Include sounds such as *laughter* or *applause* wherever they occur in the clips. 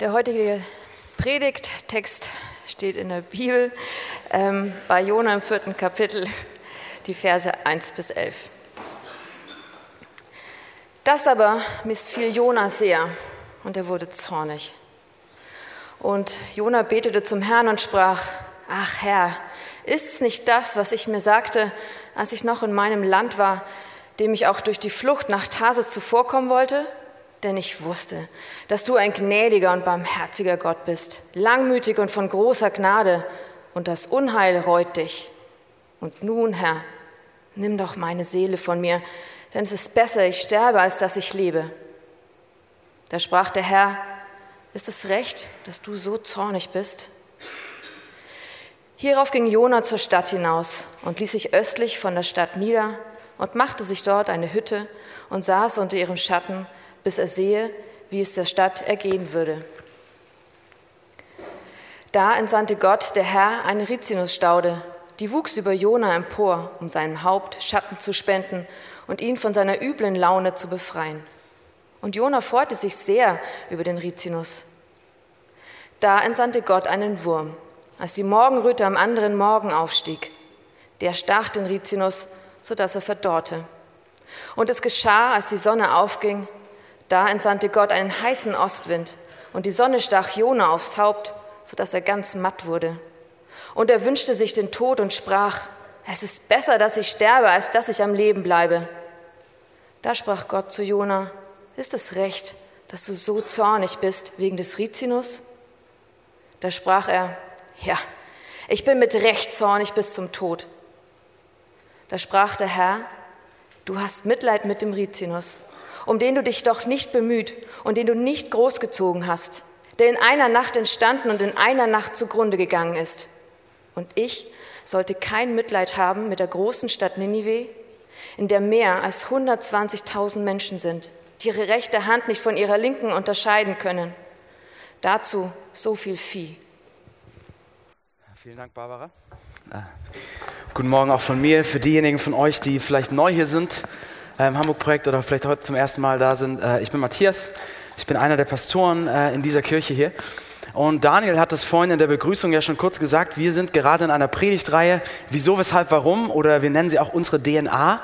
Der heutige Predigttext steht in der Bibel ähm, bei Jona im vierten Kapitel, die Verse 1 bis 11. Das aber missfiel Jona sehr und er wurde zornig. Und Jona betete zum Herrn und sprach, ach Herr, ist's nicht das, was ich mir sagte, als ich noch in meinem Land war, dem ich auch durch die Flucht nach Tarsis zuvorkommen wollte? Denn ich wusste, dass du ein gnädiger und barmherziger Gott bist, langmütig und von großer Gnade, und das Unheil reut dich. Und nun, Herr, nimm doch meine Seele von mir, denn es ist besser, ich sterbe, als dass ich lebe. Da sprach der Herr, ist es recht, dass du so zornig bist? Hierauf ging Jona zur Stadt hinaus und ließ sich östlich von der Stadt nieder und machte sich dort eine Hütte und saß unter ihrem Schatten, bis er sehe, wie es der Stadt ergehen würde. Da entsandte Gott, der Herr, eine Rizinusstaude, die wuchs über Jona empor, um seinem Haupt Schatten zu spenden und ihn von seiner üblen Laune zu befreien. Und Jona freute sich sehr über den Rizinus. Da entsandte Gott einen Wurm, als die Morgenröte am anderen Morgen aufstieg. Der stach den Rizinus, so dass er verdorrte. Und es geschah, als die Sonne aufging, da entsandte Gott einen heißen Ostwind, und die Sonne stach Jona aufs Haupt, so dass er ganz matt wurde. Und er wünschte sich den Tod und sprach, es ist besser, dass ich sterbe, als dass ich am Leben bleibe. Da sprach Gott zu Jona, ist es recht, dass du so zornig bist wegen des Rizinus? Da sprach er, ja, ich bin mit Recht zornig bis zum Tod. Da sprach der Herr, du hast Mitleid mit dem Rizinus um den du dich doch nicht bemüht und den du nicht großgezogen hast, der in einer Nacht entstanden und in einer Nacht zugrunde gegangen ist. Und ich sollte kein Mitleid haben mit der großen Stadt Ninive, in der mehr als 120.000 Menschen sind, die ihre rechte Hand nicht von ihrer linken unterscheiden können. Dazu so viel Vieh. Vielen Dank, Barbara. Ah. Guten Morgen auch von mir. Für diejenigen von euch, die vielleicht neu hier sind, im Hamburg-Projekt oder vielleicht heute zum ersten Mal da sind. Äh, ich bin Matthias, ich bin einer der Pastoren äh, in dieser Kirche hier. Und Daniel hat es vorhin in der Begrüßung ja schon kurz gesagt, wir sind gerade in einer Predigtreihe, wieso, weshalb, warum oder wir nennen sie auch unsere DNA.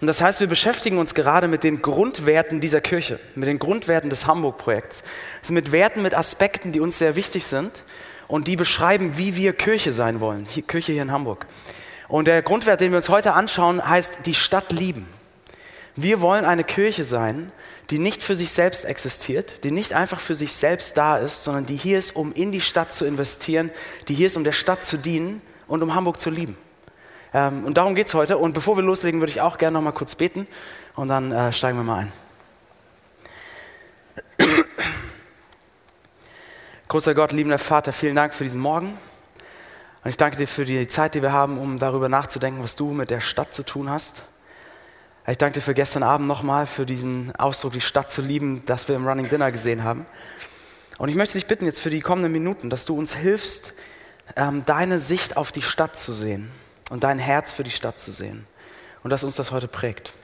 Und das heißt, wir beschäftigen uns gerade mit den Grundwerten dieser Kirche, mit den Grundwerten des Hamburg-Projekts. Also mit Werten, mit Aspekten, die uns sehr wichtig sind und die beschreiben, wie wir Kirche sein wollen, Kirche hier in Hamburg. Und der Grundwert, den wir uns heute anschauen, heißt die Stadt lieben. Wir wollen eine Kirche sein, die nicht für sich selbst existiert, die nicht einfach für sich selbst da ist, sondern die hier ist, um in die Stadt zu investieren, die hier ist, um der Stadt zu dienen und um Hamburg zu lieben. Ähm, und darum geht es heute. Und bevor wir loslegen, würde ich auch gerne noch mal kurz beten und dann äh, steigen wir mal ein. Großer Gott, liebender Vater, vielen Dank für diesen Morgen. Und ich danke dir für die Zeit, die wir haben, um darüber nachzudenken, was du mit der Stadt zu tun hast. Ich danke dir für gestern Abend nochmal, für diesen Ausdruck, die Stadt zu lieben, das wir im Running Dinner gesehen haben. Und ich möchte dich bitten jetzt für die kommenden Minuten, dass du uns hilfst, ähm, deine Sicht auf die Stadt zu sehen und dein Herz für die Stadt zu sehen. Und dass uns das heute prägt.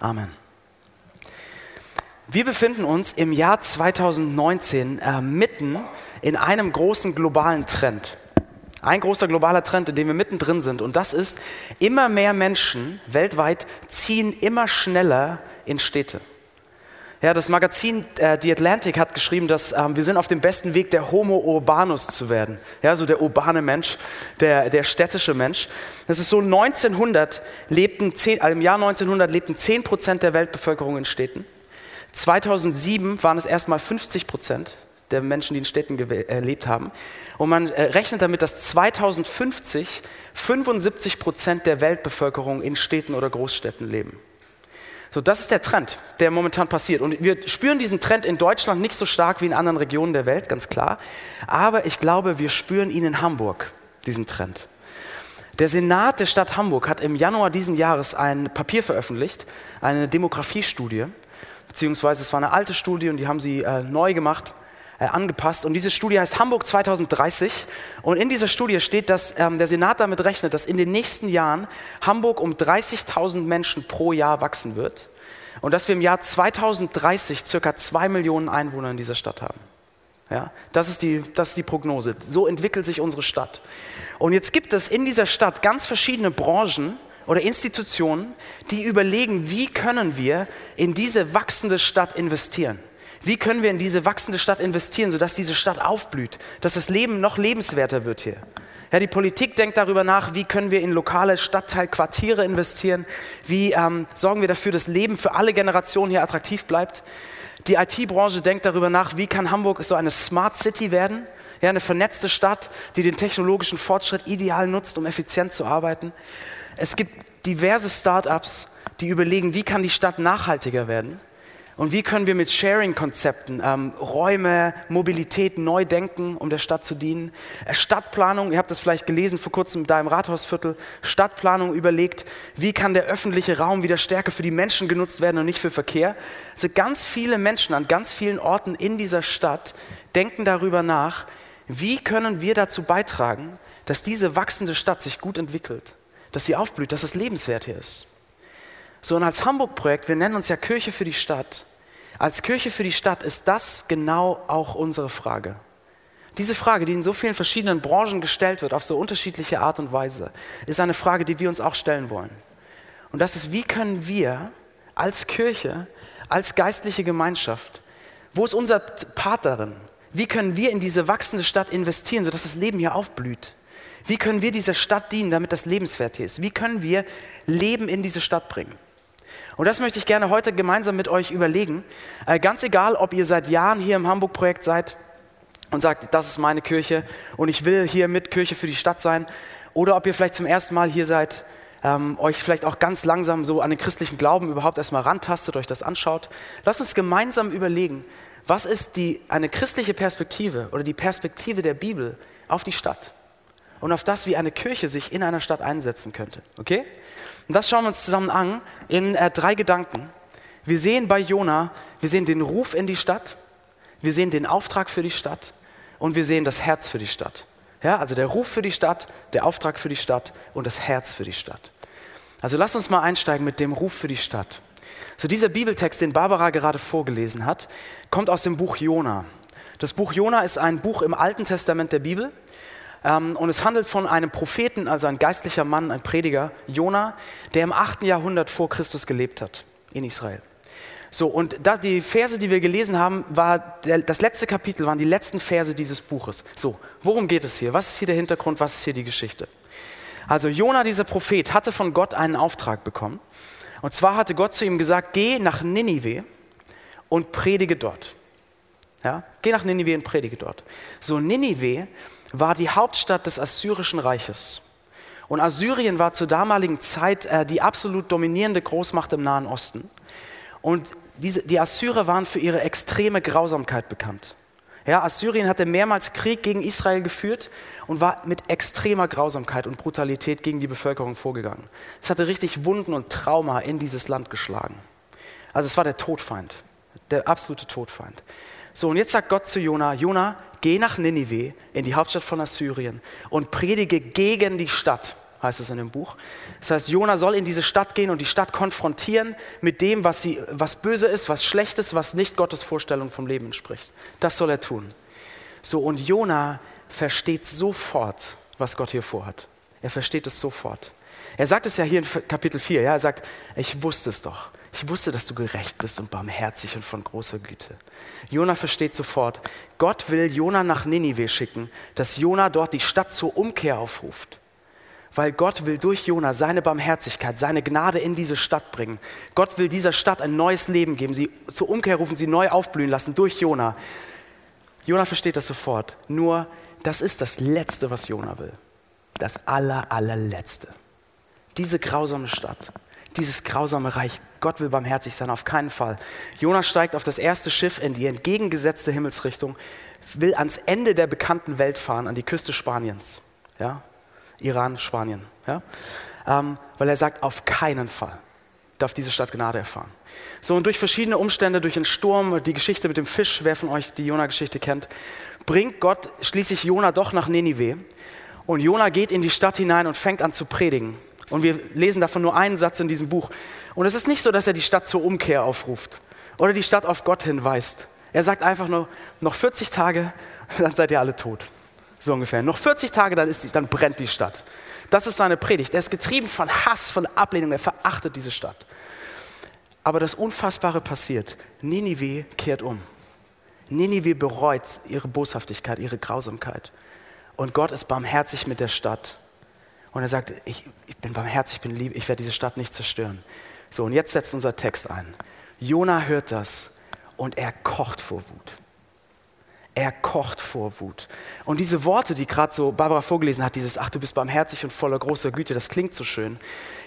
Amen. Wir befinden uns im Jahr 2019 äh, mitten in einem großen globalen Trend. Ein großer globaler Trend, in dem wir mittendrin sind. Und das ist, immer mehr Menschen weltweit ziehen immer schneller in Städte. Ja, das Magazin äh, The Atlantic hat geschrieben, dass ähm, wir sind auf dem besten Weg, der Homo urbanus zu werden. Ja, so der urbane Mensch, der, der städtische Mensch. Das ist so 1900 lebten, 10, also im Jahr 1900 lebten 10 Prozent der Weltbevölkerung in Städten. 2007 waren es erstmal 50 Prozent der Menschen, die in Städten gelebt haben. Und man äh, rechnet damit, dass 2050 75 Prozent der Weltbevölkerung in Städten oder Großstädten leben. So, das ist der Trend, der momentan passiert. Und wir spüren diesen Trend in Deutschland nicht so stark wie in anderen Regionen der Welt, ganz klar. Aber ich glaube, wir spüren ihn in Hamburg, diesen Trend. Der Senat der Stadt Hamburg hat im Januar diesen Jahres ein Papier veröffentlicht, eine Demografiestudie, beziehungsweise es war eine alte Studie und die haben sie äh, neu gemacht äh, angepasst. Und diese Studie heißt Hamburg 2030. Und in dieser Studie steht, dass ähm, der Senat damit rechnet, dass in den nächsten Jahren Hamburg um 30.000 Menschen pro Jahr wachsen wird. Und dass wir im Jahr 2030 circa zwei Millionen Einwohner in dieser Stadt haben. Ja, das, ist die, das ist die Prognose. So entwickelt sich unsere Stadt. Und jetzt gibt es in dieser Stadt ganz verschiedene Branchen oder Institutionen, die überlegen, wie können wir in diese wachsende Stadt investieren. Wie können wir in diese wachsende Stadt investieren, sodass diese Stadt aufblüht, dass das Leben noch lebenswerter wird hier. Ja, die Politik denkt darüber nach, wie können wir in lokale Stadtteilquartiere investieren, wie ähm, sorgen wir dafür, dass Leben für alle Generationen hier attraktiv bleibt. Die IT-Branche denkt darüber nach, wie kann Hamburg so eine Smart City werden, ja, eine vernetzte Stadt, die den technologischen Fortschritt ideal nutzt, um effizient zu arbeiten. Es gibt diverse Start-ups, die überlegen, wie kann die Stadt nachhaltiger werden. Und wie können wir mit Sharing-Konzepten ähm, Räume, Mobilität neu denken, um der Stadt zu dienen? Äh, Stadtplanung, ihr habt das vielleicht gelesen vor kurzem da im Rathausviertel, Stadtplanung überlegt, wie kann der öffentliche Raum wieder stärker für die Menschen genutzt werden und nicht für Verkehr? Also ganz viele Menschen an ganz vielen Orten in dieser Stadt denken darüber nach, wie können wir dazu beitragen, dass diese wachsende Stadt sich gut entwickelt, dass sie aufblüht, dass es lebenswert hier ist. So, und als Hamburg-Projekt, wir nennen uns ja Kirche für die Stadt. Als Kirche für die Stadt ist das genau auch unsere Frage. Diese Frage, die in so vielen verschiedenen Branchen gestellt wird, auf so unterschiedliche Art und Weise, ist eine Frage, die wir uns auch stellen wollen. Und das ist, wie können wir als Kirche, als geistliche Gemeinschaft, wo ist unser Part darin? Wie können wir in diese wachsende Stadt investieren, sodass das Leben hier aufblüht? Wie können wir dieser Stadt dienen, damit das lebenswert hier ist? Wie können wir Leben in diese Stadt bringen? Und das möchte ich gerne heute gemeinsam mit euch überlegen. Äh, ganz egal, ob ihr seit Jahren hier im Hamburg-Projekt seid und sagt, das ist meine Kirche und ich will hier mit Kirche für die Stadt sein, oder ob ihr vielleicht zum ersten Mal hier seid, ähm, euch vielleicht auch ganz langsam so an den christlichen Glauben überhaupt erstmal rantastet, euch das anschaut. Lasst uns gemeinsam überlegen, was ist die, eine christliche Perspektive oder die Perspektive der Bibel auf die Stadt und auf das, wie eine Kirche sich in einer Stadt einsetzen könnte. Okay? Und das schauen wir uns zusammen an in äh, drei Gedanken. Wir sehen bei Jona, wir sehen den Ruf in die Stadt, wir sehen den Auftrag für die Stadt und wir sehen das Herz für die Stadt. Ja, also der Ruf für die Stadt, der Auftrag für die Stadt und das Herz für die Stadt. Also lass uns mal einsteigen mit dem Ruf für die Stadt. So dieser Bibeltext, den Barbara gerade vorgelesen hat, kommt aus dem Buch Jona. Das Buch Jona ist ein Buch im Alten Testament der Bibel und es handelt von einem Propheten, also ein geistlicher Mann, ein Prediger, Jona, der im 8. Jahrhundert vor Christus gelebt hat in Israel. So, und da, die Verse, die wir gelesen haben, war der, das letzte Kapitel, waren die letzten Verse dieses Buches. So, worum geht es hier? Was ist hier der Hintergrund? Was ist hier die Geschichte? Also, Jona, dieser Prophet, hatte von Gott einen Auftrag bekommen. Und zwar hatte Gott zu ihm gesagt: Geh nach Ninive und predige dort. Ja? Geh nach Ninive und predige dort. So, Ninive war die Hauptstadt des Assyrischen Reiches. Und Assyrien war zur damaligen Zeit äh, die absolut dominierende Großmacht im Nahen Osten. Und diese, die Assyrer waren für ihre extreme Grausamkeit bekannt. Ja, Assyrien hatte mehrmals Krieg gegen Israel geführt und war mit extremer Grausamkeit und Brutalität gegen die Bevölkerung vorgegangen. Es hatte richtig Wunden und Trauma in dieses Land geschlagen. Also es war der Todfeind, der absolute Todfeind. So, und jetzt sagt Gott zu Jona, Jona, geh nach Ninive, in die Hauptstadt von Assyrien und predige gegen die Stadt, heißt es in dem Buch. Das heißt, Jona soll in diese Stadt gehen und die Stadt konfrontieren mit dem, was, sie, was böse ist, was schlecht ist, was nicht Gottes Vorstellung vom Leben entspricht. Das soll er tun. So, und Jona versteht sofort, was Gott hier vorhat. Er versteht es sofort. Er sagt es ja hier in Kapitel 4, ja, er sagt, ich wusste es doch. Ich wusste, dass du gerecht bist und barmherzig und von großer Güte. Jona versteht sofort, Gott will Jona nach Ninive schicken, dass Jona dort die Stadt zur Umkehr aufruft. Weil Gott will durch Jona seine Barmherzigkeit, seine Gnade in diese Stadt bringen. Gott will dieser Stadt ein neues Leben geben, sie zur Umkehr rufen, sie neu aufblühen lassen durch Jona. Jona versteht das sofort. Nur, das ist das Letzte, was Jona will. Das aller, allerletzte. Diese grausame Stadt, dieses grausame Reich. Gott will barmherzig sein, auf keinen Fall. Jonas steigt auf das erste Schiff in die entgegengesetzte Himmelsrichtung, will ans Ende der bekannten Welt fahren, an die Küste Spaniens. Ja? Iran, Spanien. Ja? Ähm, weil er sagt, auf keinen Fall darf diese Stadt Gnade erfahren. So, und durch verschiedene Umstände, durch einen Sturm, die Geschichte mit dem Fisch, wer von euch die Jona-Geschichte kennt, bringt Gott schließlich Jona doch nach Ninive. Und Jona geht in die Stadt hinein und fängt an zu predigen. Und wir lesen davon nur einen Satz in diesem Buch. Und es ist nicht so, dass er die Stadt zur Umkehr aufruft oder die Stadt auf Gott hinweist. Er sagt einfach nur, noch 40 Tage, *laughs* dann seid ihr alle tot. So ungefähr. Noch 40 Tage, dann, ist die, dann brennt die Stadt. Das ist seine Predigt. Er ist getrieben von Hass, von Ablehnung. Er verachtet diese Stadt. Aber das Unfassbare passiert. Ninive kehrt um. Ninive bereut ihre Boshaftigkeit, ihre Grausamkeit. Und Gott ist barmherzig mit der Stadt. Und er sagt, ich, ich bin barmherzig, ich bin lieb, ich werde diese Stadt nicht zerstören. So, und jetzt setzt unser Text ein. Jona hört das und er kocht vor Wut. Er kocht vor Wut. Und diese Worte, die gerade so Barbara vorgelesen hat, dieses Ach, du bist barmherzig und voller großer Güte, das klingt so schön.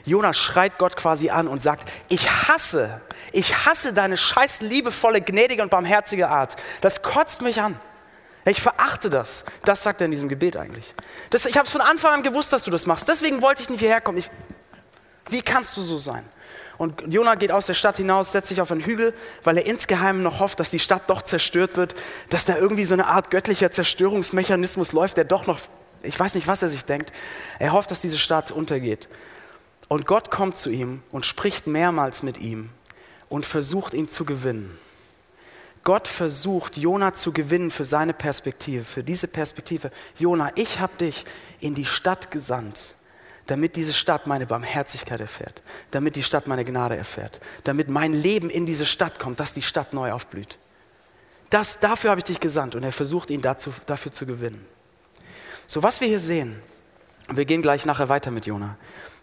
Jonas schreit Gott quasi an und sagt, ich hasse, ich hasse deine scheiß liebevolle, gnädige und barmherzige Art. Das kotzt mich an. Ich verachte das. Das sagt er in diesem Gebet eigentlich. Das, ich habe es von Anfang an gewusst, dass du das machst. Deswegen wollte ich nicht hierher kommen. Ich, wie kannst du so sein? Und Jona geht aus der Stadt hinaus, setzt sich auf einen Hügel, weil er insgeheim noch hofft, dass die Stadt doch zerstört wird, dass da irgendwie so eine Art göttlicher Zerstörungsmechanismus läuft, der doch noch, ich weiß nicht, was er sich denkt. Er hofft, dass diese Stadt untergeht. Und Gott kommt zu ihm und spricht mehrmals mit ihm und versucht ihn zu gewinnen. Gott versucht, Jona zu gewinnen für seine Perspektive, für diese Perspektive. Jona, ich habe dich in die Stadt gesandt damit diese Stadt meine Barmherzigkeit erfährt, damit die Stadt meine Gnade erfährt, damit mein Leben in diese Stadt kommt, dass die Stadt neu aufblüht. Das, dafür habe ich dich gesandt und er versucht ihn dazu, dafür zu gewinnen. So, was wir hier sehen, wir gehen gleich nachher weiter mit Jona.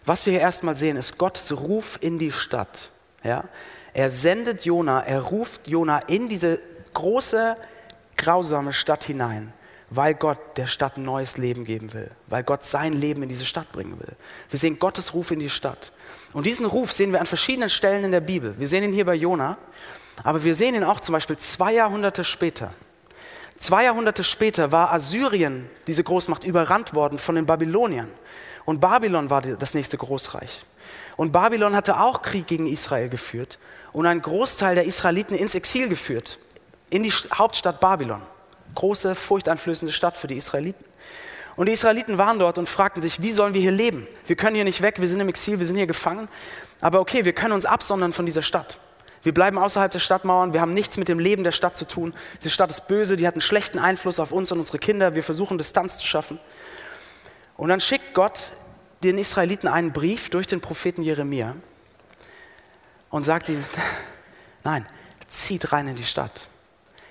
Was wir hier erstmal sehen, ist Gottes Ruf in die Stadt. Ja? Er sendet Jona, er ruft Jona in diese große, grausame Stadt hinein weil Gott der Stadt ein neues Leben geben will, weil Gott sein Leben in diese Stadt bringen will. Wir sehen Gottes Ruf in die Stadt. Und diesen Ruf sehen wir an verschiedenen Stellen in der Bibel. Wir sehen ihn hier bei Jona, aber wir sehen ihn auch zum Beispiel zwei Jahrhunderte später. Zwei Jahrhunderte später war Assyrien, diese Großmacht, überrannt worden von den Babyloniern. Und Babylon war das nächste Großreich. Und Babylon hatte auch Krieg gegen Israel geführt und einen Großteil der Israeliten ins Exil geführt, in die Hauptstadt Babylon große, furchteinflößende Stadt für die Israeliten. Und die Israeliten waren dort und fragten sich, wie sollen wir hier leben? Wir können hier nicht weg, wir sind im Exil, wir sind hier gefangen. Aber okay, wir können uns absondern von dieser Stadt. Wir bleiben außerhalb der Stadtmauern, wir haben nichts mit dem Leben der Stadt zu tun. Die Stadt ist böse, die hat einen schlechten Einfluss auf uns und unsere Kinder. Wir versuchen Distanz zu schaffen. Und dann schickt Gott den Israeliten einen Brief durch den Propheten Jeremia und sagt ihnen, *laughs* nein, zieht rein in die Stadt.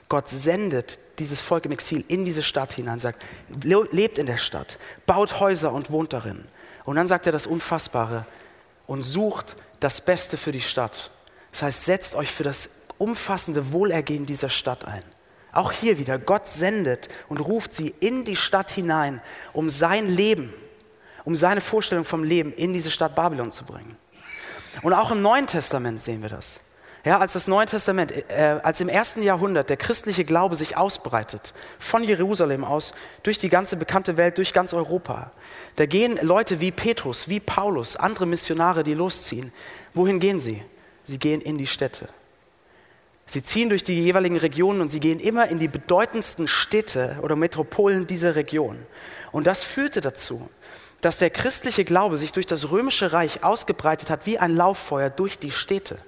Gott sendet dieses Volk im Exil in diese Stadt hinein, sagt, lebt in der Stadt, baut Häuser und wohnt darin. Und dann sagt er das Unfassbare und sucht das Beste für die Stadt. Das heißt, setzt euch für das umfassende Wohlergehen dieser Stadt ein. Auch hier wieder, Gott sendet und ruft sie in die Stadt hinein, um sein Leben, um seine Vorstellung vom Leben in diese Stadt Babylon zu bringen. Und auch im Neuen Testament sehen wir das. Ja, als das Neue Testament, äh, als im ersten Jahrhundert der christliche Glaube sich ausbreitet, von Jerusalem aus, durch die ganze bekannte Welt, durch ganz Europa, da gehen Leute wie Petrus, wie Paulus, andere Missionare, die losziehen. Wohin gehen sie? Sie gehen in die Städte. Sie ziehen durch die jeweiligen Regionen und sie gehen immer in die bedeutendsten Städte oder Metropolen dieser Region. Und das führte dazu, dass der christliche Glaube sich durch das römische Reich ausgebreitet hat wie ein Lauffeuer durch die Städte.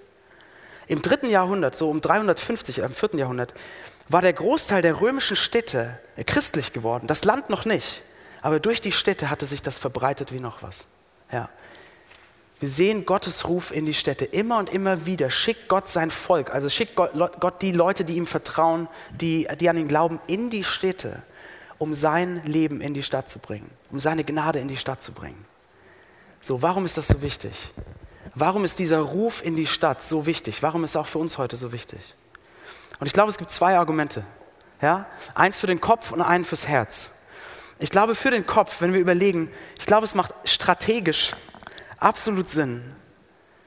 Im dritten Jahrhundert, so um 350, im vierten Jahrhundert, war der Großteil der römischen Städte christlich geworden. Das Land noch nicht. Aber durch die Städte hatte sich das verbreitet wie noch was. Ja. Wir sehen Gottes Ruf in die Städte immer und immer wieder. Schickt Gott sein Volk, also schickt Gott, Gott die Leute, die ihm vertrauen, die, die an ihn glauben, in die Städte, um sein Leben in die Stadt zu bringen, um seine Gnade in die Stadt zu bringen. So, warum ist das so wichtig? Warum ist dieser Ruf in die Stadt so wichtig? Warum ist er auch für uns heute so wichtig? Und ich glaube, es gibt zwei Argumente. Ja? Eins für den Kopf und einen fürs Herz. Ich glaube, für den Kopf, wenn wir überlegen, ich glaube, es macht strategisch absolut Sinn,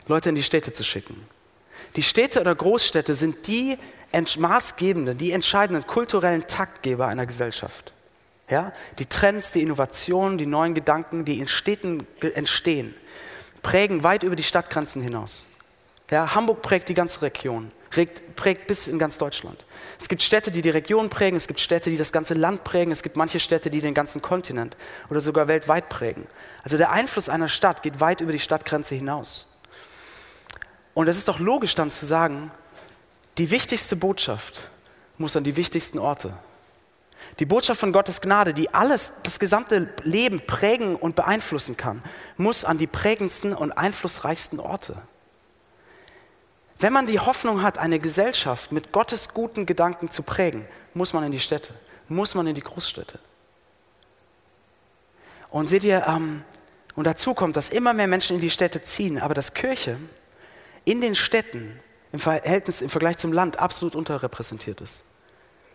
Leute in die Städte zu schicken. Die Städte oder Großstädte sind die maßgebenden, die entscheidenden kulturellen Taktgeber einer Gesellschaft. Ja? Die Trends, die Innovationen, die neuen Gedanken, die in Städten entstehen, prägen weit über die Stadtgrenzen hinaus. Ja, Hamburg prägt die ganze Region, prägt bis in ganz Deutschland. Es gibt Städte, die die Region prägen, es gibt Städte, die das ganze Land prägen, es gibt manche Städte, die den ganzen Kontinent oder sogar weltweit prägen. Also der Einfluss einer Stadt geht weit über die Stadtgrenze hinaus. Und es ist doch logisch dann zu sagen, die wichtigste Botschaft, muss an die wichtigsten Orte. Die Botschaft von Gottes Gnade, die alles, das gesamte Leben prägen und beeinflussen kann, muss an die prägendsten und einflussreichsten Orte. Wenn man die Hoffnung hat, eine Gesellschaft mit Gottes guten Gedanken zu prägen, muss man in die Städte, muss man in die Großstädte. Und seht ihr, ähm, und dazu kommt, dass immer mehr Menschen in die Städte ziehen, aber dass Kirche in den Städten im Verhältnis, im Vergleich zum Land absolut unterrepräsentiert ist.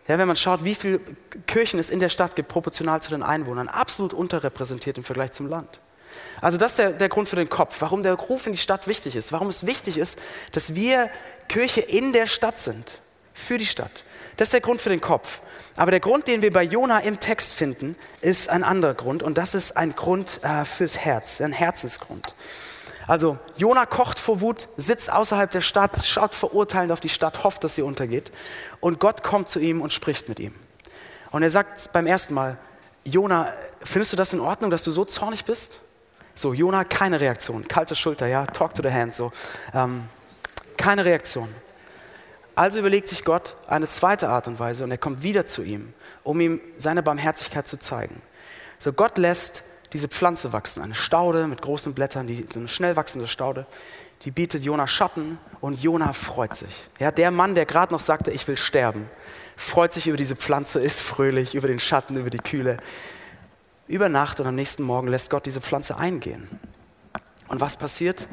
Ja, wenn man schaut, wie viele Kirchen es in der Stadt gibt, proportional zu den Einwohnern, absolut unterrepräsentiert im Vergleich zum Land. Also das ist der, der Grund für den Kopf, warum der Ruf in die Stadt wichtig ist, warum es wichtig ist, dass wir Kirche in der Stadt sind, für die Stadt. Das ist der Grund für den Kopf. Aber der Grund, den wir bei Jona im Text finden, ist ein anderer Grund und das ist ein Grund äh, fürs Herz, ein Herzensgrund. Also Jona kocht vor Wut, sitzt außerhalb der Stadt, schaut verurteilend auf die Stadt, hofft, dass sie untergeht. Und Gott kommt zu ihm und spricht mit ihm. Und er sagt beim ersten Mal, Jona, findest du das in Ordnung, dass du so zornig bist? So, Jona, keine Reaktion, kalte Schulter, ja, talk to the hand, so. Ähm, keine Reaktion. Also überlegt sich Gott eine zweite Art und Weise und er kommt wieder zu ihm, um ihm seine Barmherzigkeit zu zeigen. So, Gott lässt diese Pflanze wachsen, eine Staude mit großen Blättern, die, so eine schnell wachsende Staude, die bietet Jona Schatten und Jona freut sich. Ja, der Mann, der gerade noch sagte, ich will sterben, freut sich über diese Pflanze, ist fröhlich über den Schatten, über die Kühle. Über Nacht und am nächsten Morgen lässt Gott diese Pflanze eingehen. Und was passiert?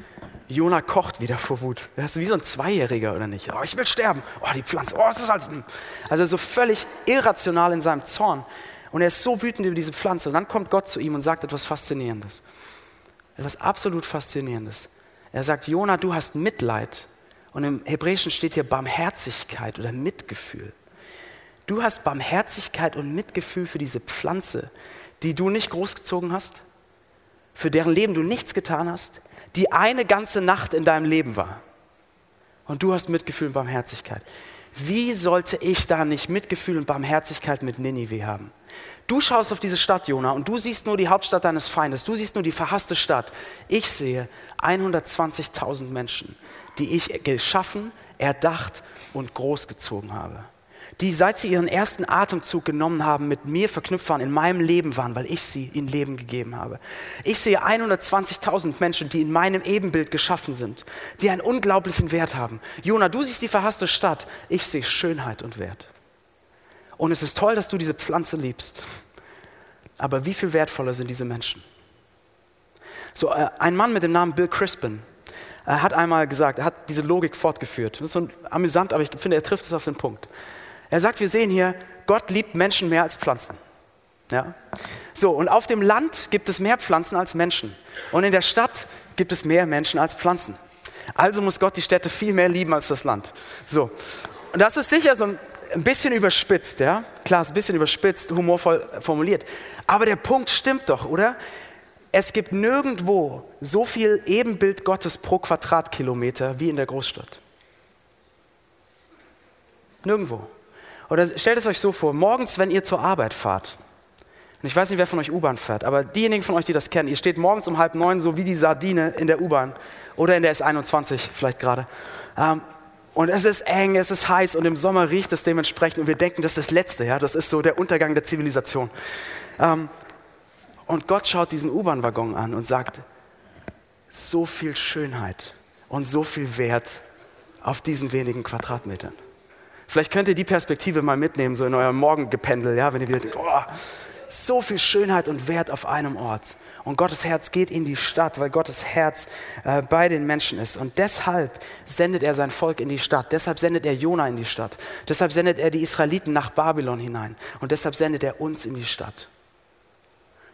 Jona kocht wieder vor Wut. Das ist wie so ein Zweijähriger, oder nicht? Oh, ich will sterben. Oh, die Pflanze. Oh, das ist alles. Also so völlig irrational in seinem Zorn. Und er ist so wütend über diese Pflanze. Und dann kommt Gott zu ihm und sagt etwas Faszinierendes. Etwas absolut Faszinierendes. Er sagt, Jona, du hast Mitleid. Und im Hebräischen steht hier Barmherzigkeit oder Mitgefühl. Du hast Barmherzigkeit und Mitgefühl für diese Pflanze, die du nicht großgezogen hast, für deren Leben du nichts getan hast, die eine ganze Nacht in deinem Leben war. Und du hast Mitgefühl und Barmherzigkeit. Wie sollte ich da nicht Mitgefühl und Barmherzigkeit mit Ninive haben? Du schaust auf diese Stadt, Jona, und du siehst nur die Hauptstadt deines Feindes. Du siehst nur die verhasste Stadt. Ich sehe 120.000 Menschen, die ich geschaffen, erdacht und großgezogen habe die seit sie ihren ersten Atemzug genommen haben, mit mir verknüpft waren, in meinem Leben waren, weil ich sie in Leben gegeben habe. Ich sehe 120.000 Menschen, die in meinem Ebenbild geschaffen sind, die einen unglaublichen Wert haben. Jona, du siehst die verhasste Stadt, ich sehe Schönheit und Wert. Und es ist toll, dass du diese Pflanze liebst. Aber wie viel wertvoller sind diese Menschen? So, äh, ein Mann mit dem Namen Bill Crispin äh, hat einmal gesagt, er hat diese Logik fortgeführt. Das ist so amüsant, aber ich finde, er trifft es auf den Punkt. Er sagt, wir sehen hier, Gott liebt Menschen mehr als Pflanzen. Ja? So, und auf dem Land gibt es mehr Pflanzen als Menschen. Und in der Stadt gibt es mehr Menschen als Pflanzen. Also muss Gott die Städte viel mehr lieben als das Land. So. Und das ist sicher so ein bisschen überspitzt, ja? Klar, ist ein bisschen überspitzt, humorvoll formuliert. Aber der Punkt stimmt doch, oder? Es gibt nirgendwo so viel Ebenbild Gottes pro Quadratkilometer wie in der Großstadt. Nirgendwo. Oder stellt es euch so vor, morgens, wenn ihr zur Arbeit fahrt, und ich weiß nicht, wer von euch U-Bahn fährt, aber diejenigen von euch, die das kennen, ihr steht morgens um halb neun so wie die Sardine in der U-Bahn oder in der S21 vielleicht gerade. Ähm, und es ist eng, es ist heiß und im Sommer riecht es dementsprechend und wir denken, das ist das Letzte, ja, das ist so der Untergang der Zivilisation. Ähm, und Gott schaut diesen U-Bahn-Waggon an und sagt, so viel Schönheit und so viel Wert auf diesen wenigen Quadratmetern. Vielleicht könnt ihr die Perspektive mal mitnehmen, so in eurem Morgengependel, ja, wenn ihr wieder denkt, oh, so viel Schönheit und Wert auf einem Ort. Und Gottes Herz geht in die Stadt, weil Gottes Herz äh, bei den Menschen ist. Und deshalb sendet er sein Volk in die Stadt. Deshalb sendet er Jona in die Stadt. Deshalb sendet er die Israeliten nach Babylon hinein. Und deshalb sendet er uns in die Stadt.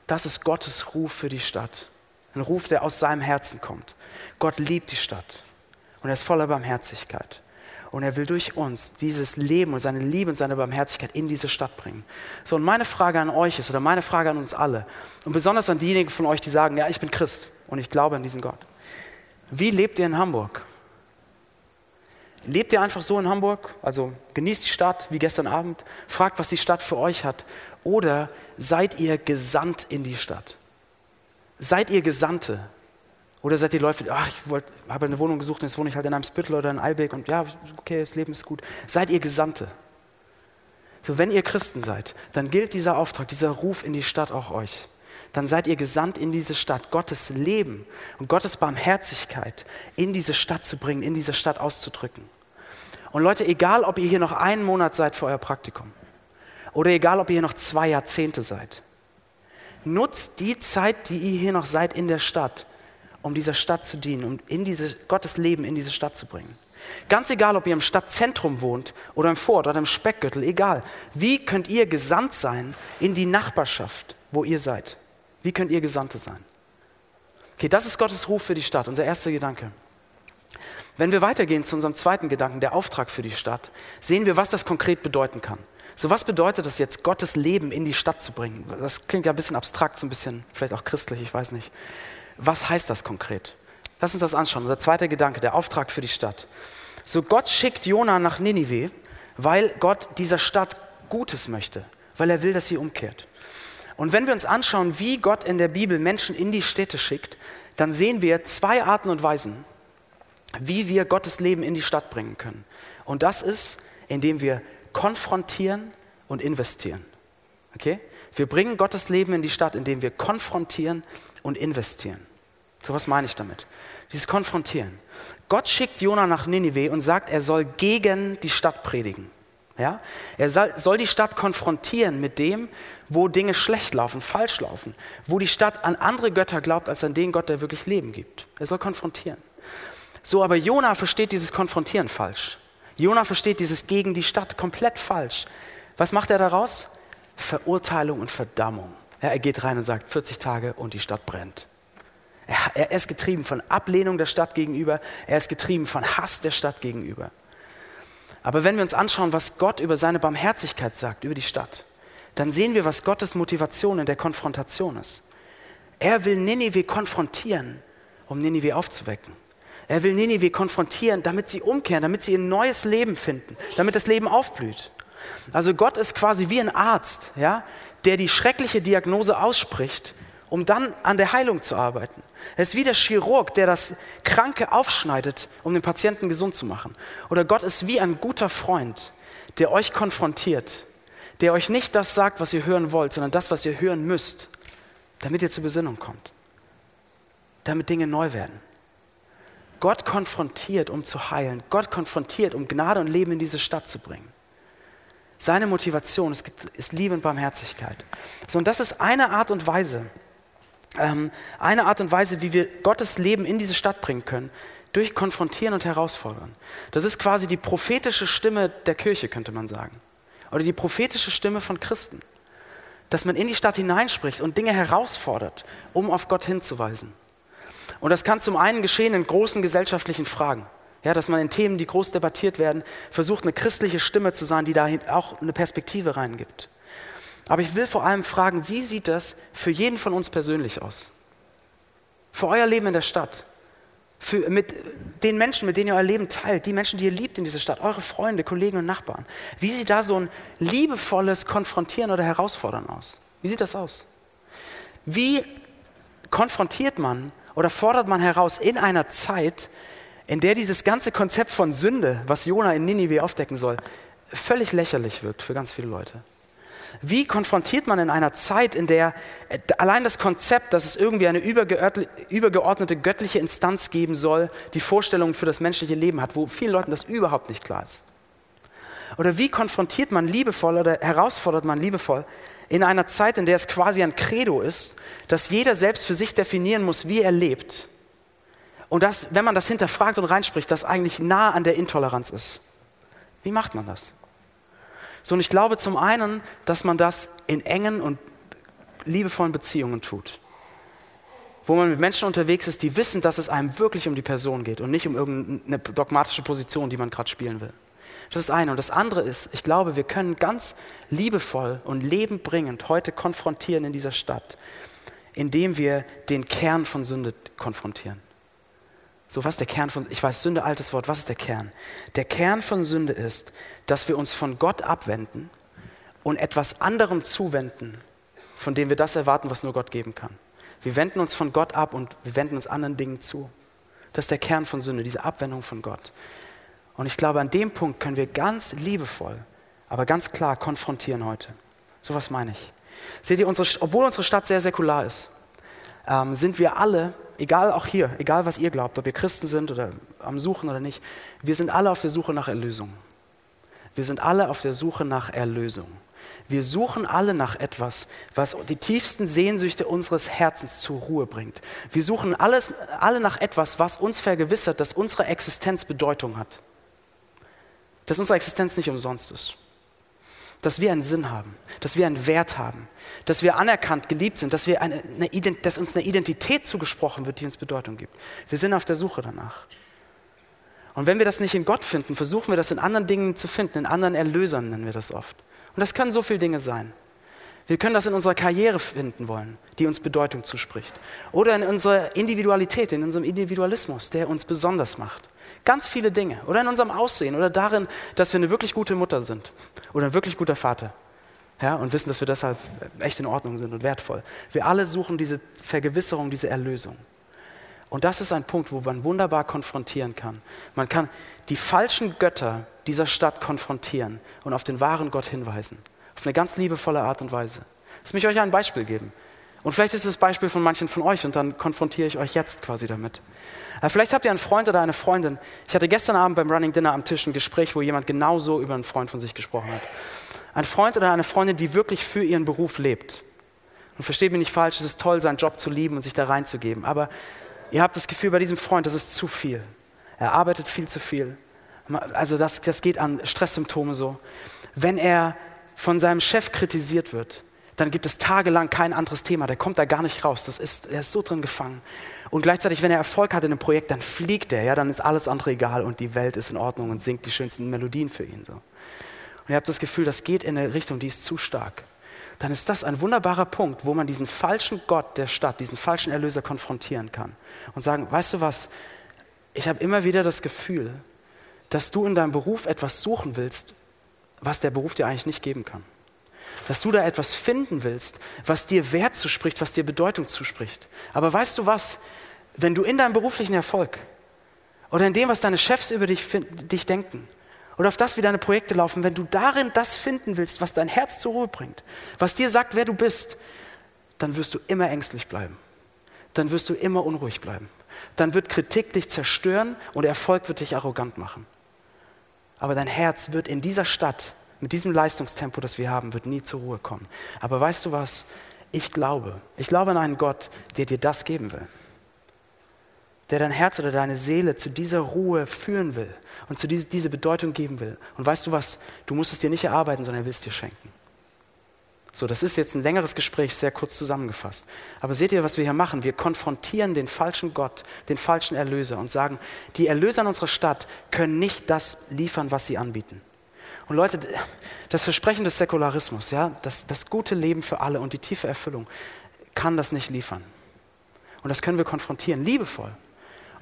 Das ist Gottes Ruf für die Stadt. Ein Ruf, der aus seinem Herzen kommt. Gott liebt die Stadt. Und er ist voller Barmherzigkeit. Und er will durch uns dieses Leben und seine Liebe und seine Barmherzigkeit in diese Stadt bringen. So, und meine Frage an euch ist, oder meine Frage an uns alle, und besonders an diejenigen von euch, die sagen, ja, ich bin Christ und ich glaube an diesen Gott. Wie lebt ihr in Hamburg? Lebt ihr einfach so in Hamburg? Also genießt die Stadt wie gestern Abend, fragt, was die Stadt für euch hat. Oder seid ihr gesandt in die Stadt? Seid ihr Gesandte? Oder seid ihr Leute, ach, ich habe eine Wohnung gesucht und jetzt wohne ich halt in einem Spittel oder in Albeck und ja, okay, das Leben ist gut. Seid ihr Gesandte? So, wenn ihr Christen seid, dann gilt dieser Auftrag, dieser Ruf in die Stadt auch euch. Dann seid ihr gesandt in diese Stadt, Gottes Leben und Gottes Barmherzigkeit in diese Stadt zu bringen, in diese Stadt auszudrücken. Und Leute, egal ob ihr hier noch einen Monat seid für euer Praktikum oder egal ob ihr hier noch zwei Jahrzehnte seid, nutzt die Zeit, die ihr hier noch seid in der Stadt, um dieser Stadt zu dienen, um in diese, Gottes Leben in diese Stadt zu bringen. Ganz egal, ob ihr im Stadtzentrum wohnt oder im Fort oder im Speckgürtel, egal. Wie könnt ihr gesandt sein in die Nachbarschaft, wo ihr seid? Wie könnt ihr Gesandte sein? Okay, das ist Gottes Ruf für die Stadt, unser erster Gedanke. Wenn wir weitergehen zu unserem zweiten Gedanken, der Auftrag für die Stadt, sehen wir, was das konkret bedeuten kann. So, was bedeutet das jetzt, Gottes Leben in die Stadt zu bringen? Das klingt ja ein bisschen abstrakt, so ein bisschen, vielleicht auch christlich, ich weiß nicht. Was heißt das konkret? Lass uns das anschauen. Unser zweiter Gedanke, der Auftrag für die Stadt. So, Gott schickt Jona nach Ninive, weil Gott dieser Stadt Gutes möchte, weil er will, dass sie umkehrt. Und wenn wir uns anschauen, wie Gott in der Bibel Menschen in die Städte schickt, dann sehen wir zwei Arten und Weisen, wie wir Gottes Leben in die Stadt bringen können. Und das ist, indem wir konfrontieren und investieren. Okay? Wir bringen Gottes Leben in die Stadt, indem wir konfrontieren und investieren. So was meine ich damit? Dieses Konfrontieren. Gott schickt Jona nach Ninive und sagt, er soll gegen die Stadt predigen. Ja? Er soll die Stadt konfrontieren mit dem, wo Dinge schlecht laufen, falsch laufen, wo die Stadt an andere Götter glaubt, als an den Gott, der wirklich Leben gibt. Er soll konfrontieren. So, aber Jona versteht dieses Konfrontieren falsch. Jona versteht dieses gegen die Stadt komplett falsch. Was macht er daraus? Verurteilung und Verdammung. Ja, er geht rein und sagt 40 Tage und die Stadt brennt. Er, er ist getrieben von Ablehnung der Stadt gegenüber. Er ist getrieben von Hass der Stadt gegenüber. Aber wenn wir uns anschauen, was Gott über seine Barmherzigkeit sagt, über die Stadt, dann sehen wir, was Gottes Motivation in der Konfrontation ist. Er will Ninive konfrontieren, um Ninive aufzuwecken. Er will Ninive konfrontieren, damit sie umkehren, damit sie ein neues Leben finden, damit das Leben aufblüht. Also Gott ist quasi wie ein Arzt, ja, der die schreckliche Diagnose ausspricht, um dann an der Heilung zu arbeiten. Er ist wie der Chirurg, der das Kranke aufschneidet, um den Patienten gesund zu machen. Oder Gott ist wie ein guter Freund, der euch konfrontiert, der euch nicht das sagt, was ihr hören wollt, sondern das, was ihr hören müsst, damit ihr zur Besinnung kommt, damit Dinge neu werden. Gott konfrontiert, um zu heilen. Gott konfrontiert, um Gnade und Leben in diese Stadt zu bringen. Seine Motivation ist, ist Liebe und Barmherzigkeit. So, und das ist eine Art und Weise, ähm, eine Art und Weise, wie wir Gottes Leben in diese Stadt bringen können, durch Konfrontieren und Herausfordern. Das ist quasi die prophetische Stimme der Kirche, könnte man sagen. Oder die prophetische Stimme von Christen. Dass man in die Stadt hineinspricht und Dinge herausfordert, um auf Gott hinzuweisen. Und das kann zum einen geschehen in großen gesellschaftlichen Fragen. Ja, dass man in Themen, die groß debattiert werden, versucht, eine christliche Stimme zu sein, die da auch eine Perspektive reingibt. Aber ich will vor allem fragen, wie sieht das für jeden von uns persönlich aus? Für euer Leben in der Stadt? Für, mit den Menschen, mit denen ihr euer Leben teilt, die Menschen, die ihr liebt in dieser Stadt, eure Freunde, Kollegen und Nachbarn. Wie sieht da so ein liebevolles Konfrontieren oder Herausfordern aus? Wie sieht das aus? Wie konfrontiert man oder fordert man heraus in einer Zeit, in der dieses ganze Konzept von Sünde, was Jona in Ninive aufdecken soll, völlig lächerlich wirkt für ganz viele Leute. Wie konfrontiert man in einer Zeit, in der äh, allein das Konzept, dass es irgendwie eine übergeordnete göttliche Instanz geben soll, die Vorstellungen für das menschliche Leben hat, wo vielen Leuten das überhaupt nicht klar ist? Oder wie konfrontiert man liebevoll oder herausfordert man liebevoll in einer Zeit, in der es quasi ein Credo ist, dass jeder selbst für sich definieren muss, wie er lebt. Und dass, wenn man das hinterfragt und reinspricht, das eigentlich nah an der Intoleranz ist. Wie macht man das? So, und ich glaube zum einen, dass man das in engen und liebevollen Beziehungen tut. Wo man mit Menschen unterwegs ist, die wissen, dass es einem wirklich um die Person geht und nicht um irgendeine dogmatische Position, die man gerade spielen will. Das ist eine. Und das andere ist, ich glaube, wir können ganz liebevoll und lebenbringend heute konfrontieren in dieser Stadt, indem wir den Kern von Sünde konfrontieren. So, was ist der Kern von, ich weiß, Sünde, altes Wort, was ist der Kern? Der Kern von Sünde ist, dass wir uns von Gott abwenden und etwas anderem zuwenden, von dem wir das erwarten, was nur Gott geben kann. Wir wenden uns von Gott ab und wir wenden uns anderen Dingen zu. Das ist der Kern von Sünde, diese Abwendung von Gott. Und ich glaube, an dem Punkt können wir ganz liebevoll aber ganz klar konfrontieren heute. So was meine ich. Seht ihr, unsere, obwohl unsere Stadt sehr säkular ist, ähm, sind wir alle, egal auch hier, egal was ihr glaubt, ob ihr Christen sind oder am Suchen oder nicht, wir sind alle auf der Suche nach Erlösung. Wir sind alle auf der Suche nach Erlösung. Wir suchen alle nach etwas, was die tiefsten Sehnsüchte unseres Herzens zur Ruhe bringt. Wir suchen alles, alle nach etwas, was uns vergewissert, dass unsere Existenz Bedeutung hat. Dass unsere Existenz nicht umsonst ist. Dass wir einen Sinn haben, dass wir einen Wert haben, dass wir anerkannt, geliebt sind, dass, wir eine, eine dass uns eine Identität zugesprochen wird, die uns Bedeutung gibt. Wir sind auf der Suche danach. Und wenn wir das nicht in Gott finden, versuchen wir das in anderen Dingen zu finden, in anderen Erlösern nennen wir das oft. Und das können so viele Dinge sein. Wir können das in unserer Karriere finden wollen, die uns Bedeutung zuspricht. Oder in unserer Individualität, in unserem Individualismus, der uns besonders macht. Ganz viele Dinge. Oder in unserem Aussehen oder darin, dass wir eine wirklich gute Mutter sind oder ein wirklich guter Vater. Ja, und wissen, dass wir deshalb echt in Ordnung sind und wertvoll. Wir alle suchen diese Vergewisserung, diese Erlösung. Und das ist ein Punkt, wo man wunderbar konfrontieren kann. Man kann die falschen Götter dieser Stadt konfrontieren und auf den wahren Gott hinweisen. Auf eine ganz liebevolle Art und Weise. Lass mich euch ein Beispiel geben. Und vielleicht ist das Beispiel von manchen von euch und dann konfrontiere ich euch jetzt quasi damit. Aber vielleicht habt ihr einen Freund oder eine Freundin. Ich hatte gestern Abend beim Running Dinner am Tisch ein Gespräch, wo jemand genauso über einen Freund von sich gesprochen hat. Ein Freund oder eine Freundin, die wirklich für ihren Beruf lebt. Und versteht mich nicht falsch, es ist toll, seinen Job zu lieben und sich da reinzugeben. Aber ihr habt das Gefühl bei diesem Freund, das ist zu viel. Er arbeitet viel zu viel. Also das, das geht an Stresssymptome so. Wenn er von seinem Chef kritisiert wird, dann gibt es tagelang kein anderes Thema. Der kommt da gar nicht raus. Das ist, er ist so drin gefangen. Und gleichzeitig, wenn er Erfolg hat in einem Projekt, dann fliegt er. Ja, dann ist alles andere egal und die Welt ist in Ordnung und singt die schönsten Melodien für ihn. So. Und ihr habt das Gefühl, das geht in eine Richtung, die ist zu stark. Dann ist das ein wunderbarer Punkt, wo man diesen falschen Gott der Stadt, diesen falschen Erlöser konfrontieren kann und sagen: Weißt du was? Ich habe immer wieder das Gefühl, dass du in deinem Beruf etwas suchen willst, was der Beruf dir eigentlich nicht geben kann. Dass du da etwas finden willst, was dir Wert zuspricht, was dir Bedeutung zuspricht. Aber weißt du was? Wenn du in deinem beruflichen Erfolg oder in dem, was deine Chefs über dich, dich denken, oder auf das, wie deine Projekte laufen, wenn du darin das finden willst, was dein Herz zur Ruhe bringt, was dir sagt, wer du bist, dann wirst du immer ängstlich bleiben. Dann wirst du immer unruhig bleiben. Dann wird Kritik dich zerstören und Erfolg wird dich arrogant machen. Aber dein Herz wird in dieser Stadt, mit diesem Leistungstempo, das wir haben, wird nie zur Ruhe kommen. Aber weißt du was? Ich glaube, ich glaube an einen Gott, der dir das geben will. Der dein Herz oder deine Seele zu dieser Ruhe führen will und zu diese, diese Bedeutung geben will. Und weißt du was? Du musst es dir nicht erarbeiten, sondern er will es dir schenken. So, das ist jetzt ein längeres Gespräch, sehr kurz zusammengefasst. Aber seht ihr, was wir hier machen? Wir konfrontieren den falschen Gott, den falschen Erlöser und sagen, die Erlöser in unserer Stadt können nicht das liefern, was sie anbieten. Und Leute, das Versprechen des Säkularismus, ja, das, das gute Leben für alle und die tiefe Erfüllung, kann das nicht liefern. Und das können wir konfrontieren, liebevoll.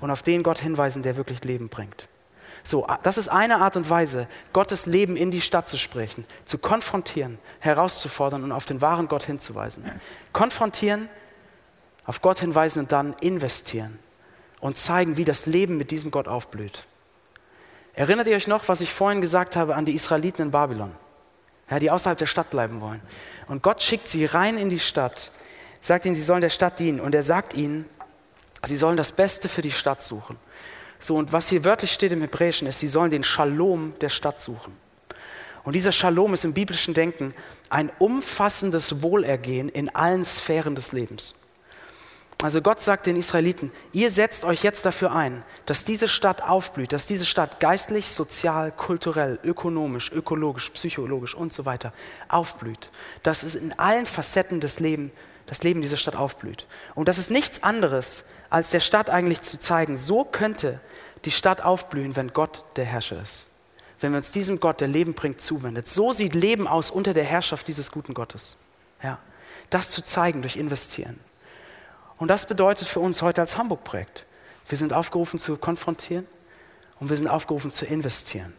Und auf den Gott hinweisen, der wirklich Leben bringt. So, das ist eine Art und Weise, Gottes Leben in die Stadt zu sprechen, zu konfrontieren, herauszufordern und auf den wahren Gott hinzuweisen. Konfrontieren, auf Gott hinweisen und dann investieren und zeigen, wie das Leben mit diesem Gott aufblüht. Erinnert ihr euch noch, was ich vorhin gesagt habe an die Israeliten in Babylon, ja, die außerhalb der Stadt bleiben wollen? Und Gott schickt sie rein in die Stadt, sagt ihnen, sie sollen der Stadt dienen. Und er sagt ihnen, sie sollen das Beste für die Stadt suchen. So, und was hier wörtlich steht im Hebräischen ist, sie sollen den Shalom der Stadt suchen. Und dieser Shalom ist im biblischen Denken ein umfassendes Wohlergehen in allen Sphären des Lebens. Also Gott sagt den Israeliten, ihr setzt euch jetzt dafür ein, dass diese Stadt aufblüht, dass diese Stadt geistlich, sozial, kulturell, ökonomisch, ökologisch, psychologisch und so weiter aufblüht. Dass es in allen Facetten des Lebens, das Leben dieser Stadt aufblüht. Und das ist nichts anderes, als der Stadt eigentlich zu zeigen, so könnte die Stadt aufblühen, wenn Gott der Herrscher ist. Wenn wir uns diesem Gott, der Leben bringt, zuwendet. So sieht Leben aus unter der Herrschaft dieses guten Gottes. Ja, das zu zeigen durch Investieren. Und das bedeutet für uns heute als Hamburg-Projekt, wir sind aufgerufen zu konfrontieren und wir sind aufgerufen zu investieren.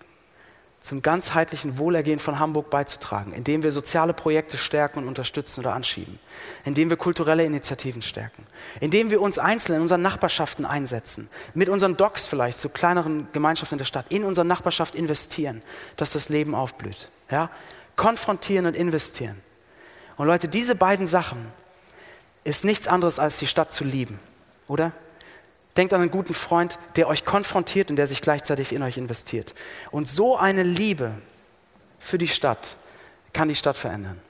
zum ganzheitlichen Wohlergehen von Hamburg beizutragen, indem wir soziale Projekte stärken und unterstützen oder anschieben, indem wir kulturelle Initiativen stärken, indem wir uns einzeln in unseren Nachbarschaften einsetzen, mit unseren Docs vielleicht, zu kleineren Gemeinschaften in der Stadt, in unsere Nachbarschaft investieren, dass das Leben aufblüht. Ja? Konfrontieren und investieren. Und Leute, diese beiden Sachen ist nichts anderes als die Stadt zu lieben, oder? Denkt an einen guten Freund, der euch konfrontiert und der sich gleichzeitig in euch investiert. Und so eine Liebe für die Stadt kann die Stadt verändern.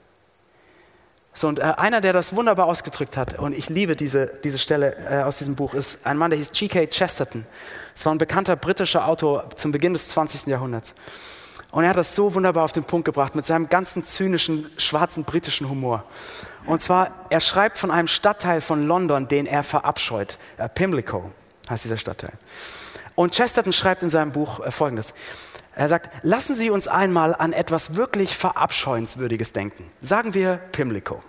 So, und äh, einer, der das wunderbar ausgedrückt hat, und ich liebe diese, diese Stelle äh, aus diesem Buch, ist ein Mann, der hieß G.K. Chesterton. Es war ein bekannter britischer Autor zum Beginn des 20. Jahrhunderts. Und er hat das so wunderbar auf den Punkt gebracht mit seinem ganzen zynischen, schwarzen britischen Humor. Und zwar, er schreibt von einem Stadtteil von London, den er verabscheut. Äh, Pimlico heißt dieser Stadtteil. Und Chesterton schreibt in seinem Buch äh, Folgendes. Er sagt, lassen Sie uns einmal an etwas wirklich Verabscheuenswürdiges denken. Sagen wir Pimlico.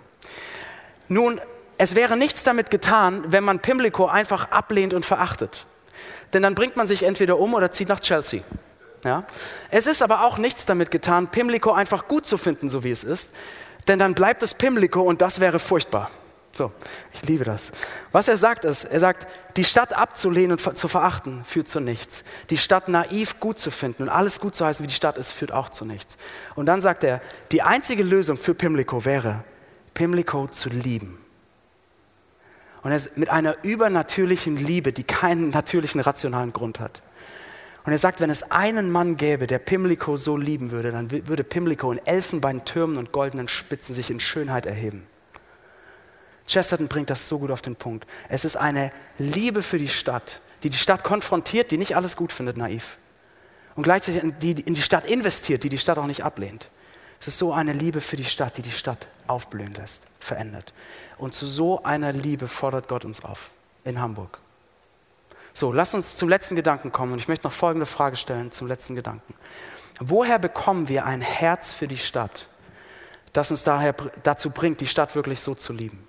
Nun, es wäre nichts damit getan, wenn man Pimlico einfach ablehnt und verachtet. Denn dann bringt man sich entweder um oder zieht nach Chelsea. Ja? Es ist aber auch nichts damit getan, Pimlico einfach gut zu finden, so wie es ist, denn dann bleibt es Pimlico und das wäre furchtbar. So, ich liebe das. Was er sagt ist, er sagt, die Stadt abzulehnen und zu verachten führt zu nichts. Die Stadt naiv gut zu finden und alles gut zu heißen, wie die Stadt ist, führt auch zu nichts. Und dann sagt er, die einzige Lösung für Pimlico wäre, Pimlico zu lieben. Und er mit einer übernatürlichen Liebe, die keinen natürlichen rationalen Grund hat. Und er sagt, wenn es einen Mann gäbe, der Pimlico so lieben würde, dann würde Pimlico in Elfenbeintürmen und goldenen Spitzen sich in Schönheit erheben. Chesterton bringt das so gut auf den Punkt. Es ist eine Liebe für die Stadt, die die Stadt konfrontiert, die nicht alles gut findet, naiv. Und gleichzeitig die in die Stadt investiert, die die Stadt auch nicht ablehnt. Es ist so eine Liebe für die Stadt, die die Stadt aufblühen lässt, verändert. Und zu so einer Liebe fordert Gott uns auf in Hamburg. So, lass uns zum letzten Gedanken kommen und ich möchte noch folgende Frage stellen zum letzten Gedanken. Woher bekommen wir ein Herz für die Stadt, das uns daher dazu bringt, die Stadt wirklich so zu lieben,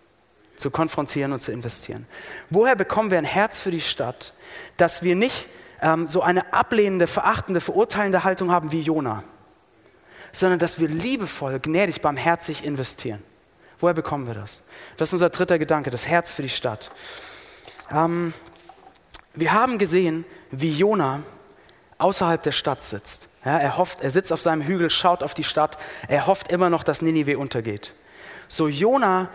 zu konfrontieren und zu investieren? Woher bekommen wir ein Herz für die Stadt, dass wir nicht ähm, so eine ablehnende, verachtende, verurteilende Haltung haben wie Jona, sondern dass wir liebevoll, gnädig, barmherzig investieren? Woher bekommen wir das? Das ist unser dritter Gedanke, das Herz für die Stadt. Ähm, wir haben gesehen, wie Jona außerhalb der Stadt sitzt. Ja, er hofft, er sitzt auf seinem Hügel, schaut auf die Stadt, er hofft immer noch, dass Ninive untergeht. So Jona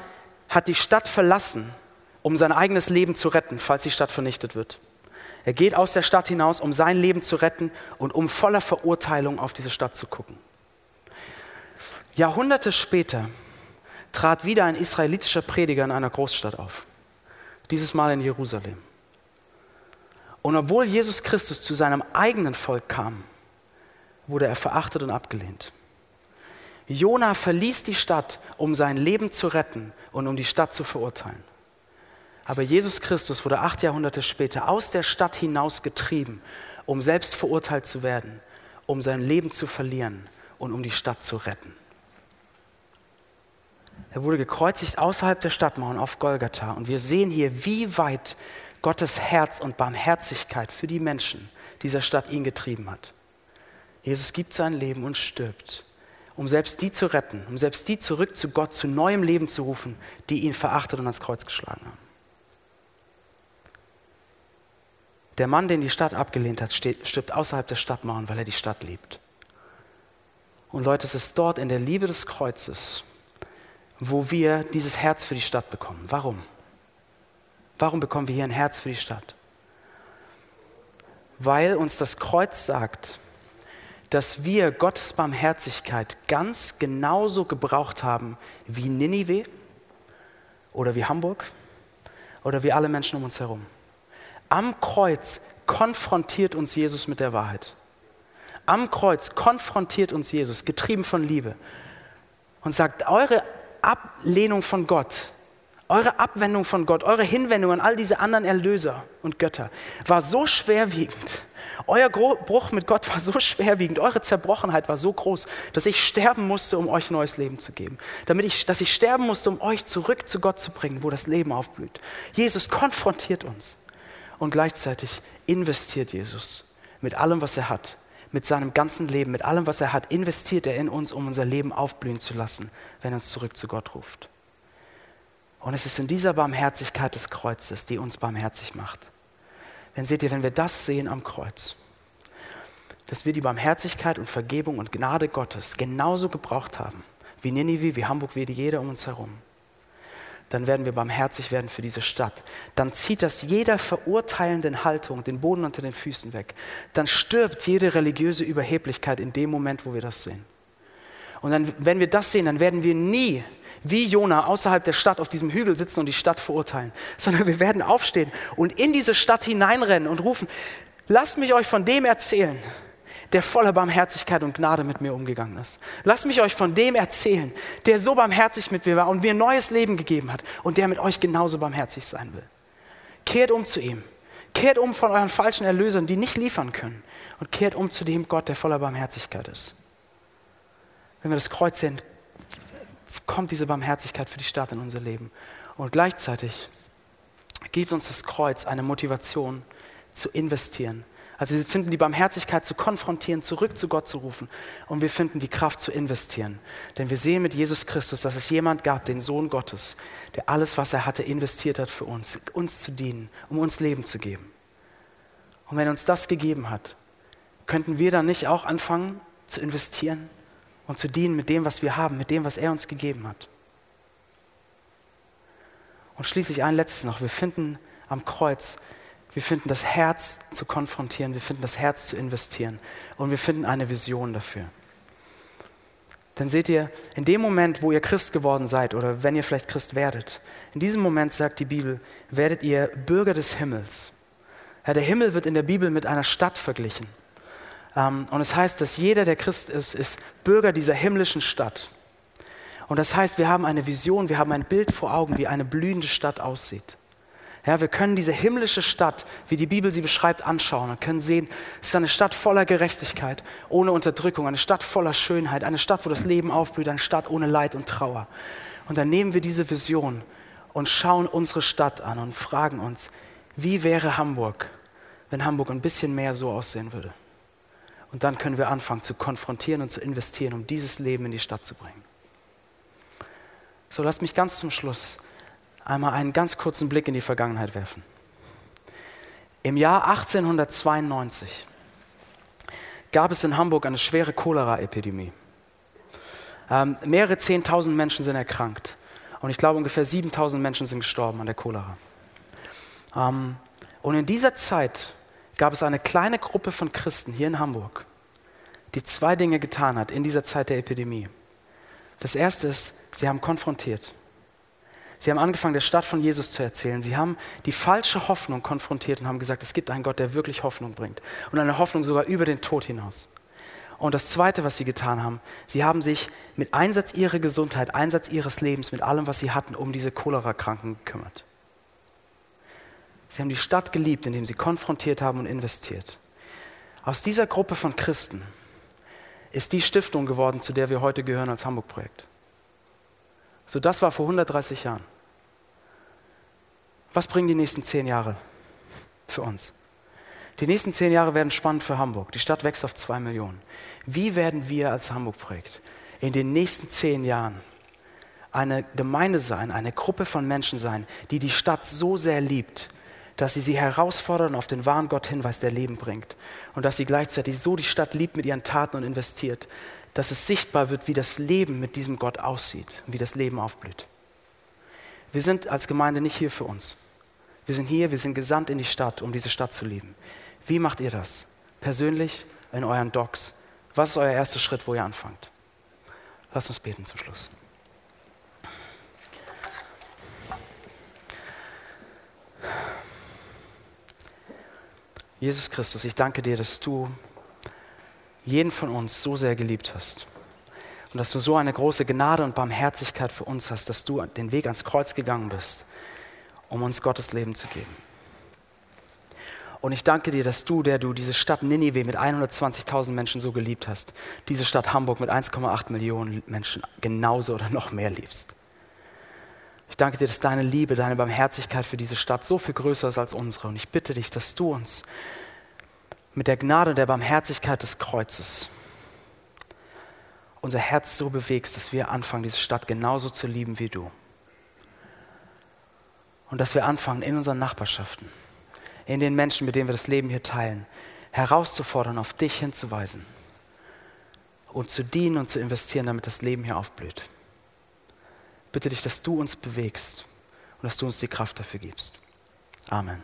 hat die Stadt verlassen, um sein eigenes Leben zu retten, falls die Stadt vernichtet wird. Er geht aus der Stadt hinaus, um sein Leben zu retten und um voller Verurteilung auf diese Stadt zu gucken. Jahrhunderte später trat wieder ein israelitischer Prediger in einer Großstadt auf, dieses Mal in Jerusalem. Und obwohl Jesus Christus zu seinem eigenen Volk kam, wurde er verachtet und abgelehnt. Jona verließ die Stadt, um sein Leben zu retten und um die Stadt zu verurteilen. Aber Jesus Christus wurde acht Jahrhunderte später aus der Stadt hinaus getrieben, um selbst verurteilt zu werden, um sein Leben zu verlieren und um die Stadt zu retten. Er wurde gekreuzigt außerhalb der Stadtmauern auf Golgatha. Und wir sehen hier, wie weit Gottes Herz und Barmherzigkeit für die Menschen dieser Stadt ihn getrieben hat. Jesus gibt sein Leben und stirbt, um selbst die zu retten, um selbst die zurück zu Gott, zu neuem Leben zu rufen, die ihn verachtet und ans Kreuz geschlagen haben. Der Mann, den die Stadt abgelehnt hat, steht, stirbt außerhalb der Stadtmauern, weil er die Stadt liebt. Und Leute, es ist dort in der Liebe des Kreuzes, wo wir dieses Herz für die Stadt bekommen. Warum? Warum bekommen wir hier ein Herz für die Stadt? Weil uns das Kreuz sagt, dass wir Gottes Barmherzigkeit ganz genauso gebraucht haben wie Ninive oder wie Hamburg oder wie alle Menschen um uns herum. Am Kreuz konfrontiert uns Jesus mit der Wahrheit. Am Kreuz konfrontiert uns Jesus, getrieben von Liebe, und sagt, eure Ablehnung von Gott eure Abwendung von Gott, eure Hinwendung an all diese anderen Erlöser und Götter war so schwerwiegend. Euer Bruch mit Gott war so schwerwiegend, eure Zerbrochenheit war so groß, dass ich sterben musste, um euch neues Leben zu geben. Damit ich, dass ich sterben musste, um euch zurück zu Gott zu bringen, wo das Leben aufblüht. Jesus konfrontiert uns und gleichzeitig investiert Jesus mit allem, was er hat, mit seinem ganzen Leben, mit allem, was er hat, investiert er in uns, um unser Leben aufblühen zu lassen, wenn er uns zurück zu Gott ruft. Und es ist in dieser Barmherzigkeit des Kreuzes, die uns barmherzig macht. Denn seht ihr, wenn wir das sehen am Kreuz, dass wir die Barmherzigkeit und Vergebung und Gnade Gottes genauso gebraucht haben, wie Ninive, wie Hamburg, wie jeder um uns herum, dann werden wir barmherzig werden für diese Stadt. Dann zieht das jeder verurteilenden Haltung den Boden unter den Füßen weg. Dann stirbt jede religiöse Überheblichkeit in dem Moment, wo wir das sehen. Und dann, wenn wir das sehen, dann werden wir nie wie Jona außerhalb der Stadt auf diesem Hügel sitzen und die Stadt verurteilen, sondern wir werden aufstehen und in diese Stadt hineinrennen und rufen, lasst mich euch von dem erzählen, der voller Barmherzigkeit und Gnade mit mir umgegangen ist. Lasst mich euch von dem erzählen, der so barmherzig mit mir war und mir ein neues Leben gegeben hat und der mit euch genauso barmherzig sein will. Kehrt um zu ihm. Kehrt um von euren falschen Erlösern, die nicht liefern können. Und kehrt um zu dem Gott, der voller Barmherzigkeit ist. Wenn wir das Kreuz sehen, kommt diese Barmherzigkeit für die Stadt in unser Leben. Und gleichzeitig gibt uns das Kreuz eine Motivation zu investieren. Also wir finden die Barmherzigkeit zu konfrontieren, zurück zu Gott zu rufen. Und wir finden die Kraft zu investieren. Denn wir sehen mit Jesus Christus, dass es jemand gab, den Sohn Gottes, der alles, was er hatte, investiert hat für uns, uns zu dienen, um uns Leben zu geben. Und wenn er uns das gegeben hat, könnten wir dann nicht auch anfangen zu investieren? Und zu dienen mit dem, was wir haben, mit dem, was er uns gegeben hat. Und schließlich ein letztes noch. Wir finden am Kreuz, wir finden das Herz zu konfrontieren, wir finden das Herz zu investieren und wir finden eine Vision dafür. Denn seht ihr, in dem Moment, wo ihr Christ geworden seid oder wenn ihr vielleicht Christ werdet, in diesem Moment sagt die Bibel, werdet ihr Bürger des Himmels. Ja, der Himmel wird in der Bibel mit einer Stadt verglichen. Ähm, und es heißt, dass jeder, der Christ ist, ist Bürger dieser himmlischen Stadt. Und das heißt, wir haben eine Vision, wir haben ein Bild vor Augen, wie eine blühende Stadt aussieht. Ja, wir können diese himmlische Stadt, wie die Bibel sie beschreibt, anschauen und können sehen, es ist eine Stadt voller Gerechtigkeit, ohne Unterdrückung, eine Stadt voller Schönheit, eine Stadt, wo das Leben aufblüht, eine Stadt ohne Leid und Trauer. Und dann nehmen wir diese Vision und schauen unsere Stadt an und fragen uns, wie wäre Hamburg, wenn Hamburg ein bisschen mehr so aussehen würde? Und dann können wir anfangen zu konfrontieren und zu investieren, um dieses Leben in die Stadt zu bringen. So, lasst mich ganz zum Schluss einmal einen ganz kurzen Blick in die Vergangenheit werfen. Im Jahr 1892 gab es in Hamburg eine schwere Cholera-Epidemie. Ähm, mehrere Zehntausend Menschen sind erkrankt und ich glaube ungefähr 7000 Menschen sind gestorben an der Cholera. Ähm, und in dieser Zeit gab es eine kleine Gruppe von Christen hier in Hamburg, die zwei Dinge getan hat in dieser Zeit der Epidemie. Das erste ist, sie haben konfrontiert. Sie haben angefangen, der Stadt von Jesus zu erzählen. Sie haben die falsche Hoffnung konfrontiert und haben gesagt, es gibt einen Gott, der wirklich Hoffnung bringt. Und eine Hoffnung sogar über den Tod hinaus. Und das Zweite, was sie getan haben, sie haben sich mit Einsatz ihrer Gesundheit, Einsatz ihres Lebens, mit allem, was sie hatten, um diese Cholera-Kranken gekümmert. Sie haben die Stadt geliebt, indem sie konfrontiert haben und investiert. Aus dieser Gruppe von Christen ist die Stiftung geworden, zu der wir heute gehören als Hamburg-Projekt. So, das war vor 130 Jahren. Was bringen die nächsten zehn Jahre für uns? Die nächsten zehn Jahre werden spannend für Hamburg. Die Stadt wächst auf zwei Millionen. Wie werden wir als Hamburg-Projekt in den nächsten zehn Jahren eine Gemeinde sein, eine Gruppe von Menschen sein, die die Stadt so sehr liebt, dass sie sie herausfordern und auf den wahren Gott hinweist, der Leben bringt. Und dass sie gleichzeitig so die Stadt liebt mit ihren Taten und investiert, dass es sichtbar wird, wie das Leben mit diesem Gott aussieht, wie das Leben aufblüht. Wir sind als Gemeinde nicht hier für uns. Wir sind hier, wir sind gesandt in die Stadt, um diese Stadt zu lieben. Wie macht ihr das? Persönlich, in euren Docs? Was ist euer erster Schritt, wo ihr anfangt? Lasst uns beten zum Schluss. Jesus Christus, ich danke dir, dass du jeden von uns so sehr geliebt hast. Und dass du so eine große Gnade und Barmherzigkeit für uns hast, dass du den Weg ans Kreuz gegangen bist, um uns Gottes Leben zu geben. Und ich danke dir, dass du, der du diese Stadt Ninive mit 120.000 Menschen so geliebt hast, diese Stadt Hamburg mit 1,8 Millionen Menschen genauso oder noch mehr liebst. Ich danke dir, dass deine Liebe, deine Barmherzigkeit für diese Stadt so viel größer ist als unsere. Und ich bitte dich, dass du uns mit der Gnade und der Barmherzigkeit des Kreuzes unser Herz so bewegst, dass wir anfangen, diese Stadt genauso zu lieben wie du. Und dass wir anfangen, in unseren Nachbarschaften, in den Menschen, mit denen wir das Leben hier teilen, herauszufordern, auf dich hinzuweisen und zu dienen und zu investieren, damit das Leben hier aufblüht. Bitte dich, dass du uns bewegst und dass du uns die Kraft dafür gibst. Amen.